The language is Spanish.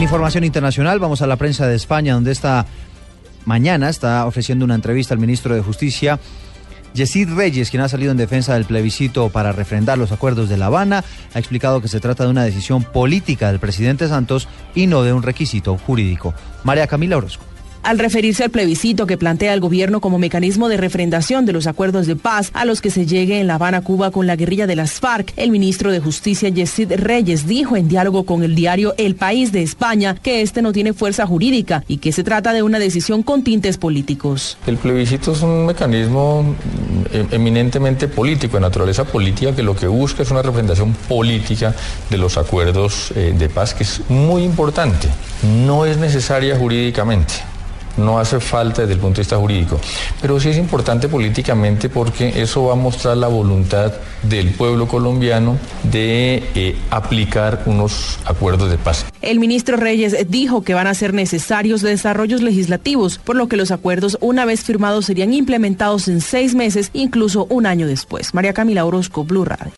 En información internacional vamos a la prensa de España, donde esta mañana está ofreciendo una entrevista al ministro de Justicia. Yesid Reyes, quien ha salido en defensa del plebiscito para refrendar los acuerdos de La Habana, ha explicado que se trata de una decisión política del presidente Santos y no de un requisito jurídico. María Camila Orozco. Al referirse al plebiscito que plantea el gobierno como mecanismo de refrendación de los acuerdos de paz a los que se llegue en La Habana, Cuba, con la guerrilla de las FARC, el ministro de Justicia, Yesid Reyes, dijo en diálogo con el diario El País de España que este no tiene fuerza jurídica y que se trata de una decisión con tintes políticos. El plebiscito es un mecanismo eh, eminentemente político, de naturaleza política, que lo que busca es una refrendación política de los acuerdos eh, de paz, que es muy importante. No es necesaria jurídicamente no hace falta desde el punto de vista jurídico, pero sí es importante políticamente porque eso va a mostrar la voluntad del pueblo colombiano de eh, aplicar unos acuerdos de paz. El ministro Reyes dijo que van a ser necesarios desarrollos legislativos, por lo que los acuerdos una vez firmados serían implementados en seis meses, incluso un año después. María Camila Orozco, Blue Radio.